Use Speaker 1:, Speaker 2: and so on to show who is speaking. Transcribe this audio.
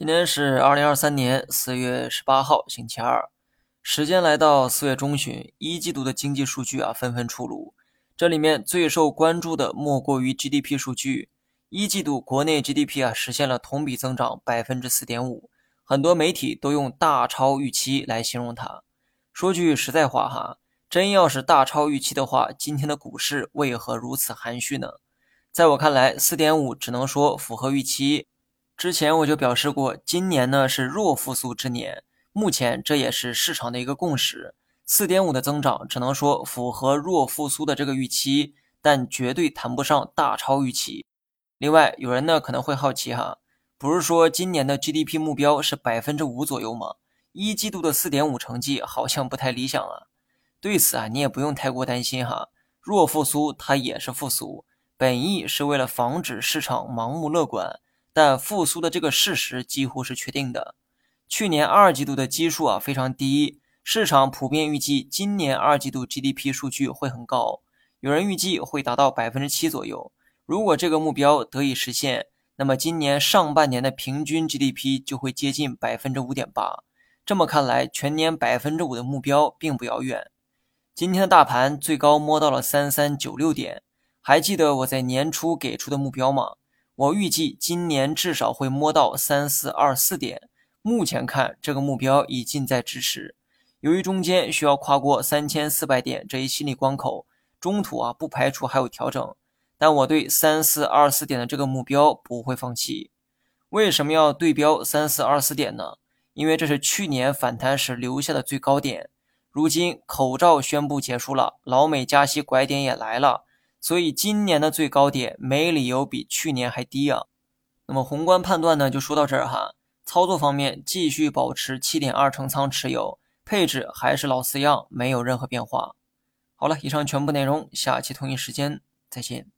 Speaker 1: 今天是二零二三年四月十八号，星期二。时间来到四月中旬，一季度的经济数据啊纷纷出炉。这里面最受关注的莫过于 GDP 数据。一季度国内 GDP 啊实现了同比增长百分之四点五，很多媒体都用大超预期来形容它。说句实在话哈，真要是大超预期的话，今天的股市为何如此含蓄呢？在我看来，四点五只能说符合预期。之前我就表示过，今年呢是弱复苏之年，目前这也是市场的一个共识。四点五的增长只能说符合弱复苏的这个预期，但绝对谈不上大超预期。另外，有人呢可能会好奇哈，不是说今年的 GDP 目标是百分之五左右吗？一季度的四点五成绩好像不太理想啊。对此啊，你也不用太过担心哈，弱复苏它也是复苏，本意是为了防止市场盲目乐观。但复苏的这个事实几乎是确定的。去年二季度的基数啊非常低，市场普遍预计今年二季度 GDP 数据会很高，有人预计会达到百分之七左右。如果这个目标得以实现，那么今年上半年的平均 GDP 就会接近百分之五点八。这么看来，全年百分之五的目标并不遥远。今天的大盘最高摸到了三三九六点，还记得我在年初给出的目标吗？我预计今年至少会摸到三四二四点，目前看这个目标已近在咫尺。由于中间需要跨过三千四百点这一心理关口，中途啊不排除还有调整，但我对三四二四点的这个目标不会放弃。为什么要对标三四二四点呢？因为这是去年反弹时留下的最高点，如今口罩宣布结束了，老美加息拐点也来了。所以今年的最高点没理由比去年还低啊。那么宏观判断呢，就说到这儿哈。操作方面继续保持七点二成仓持有，配置还是老四样，没有任何变化。好了，以上全部内容，下期同一时间再见。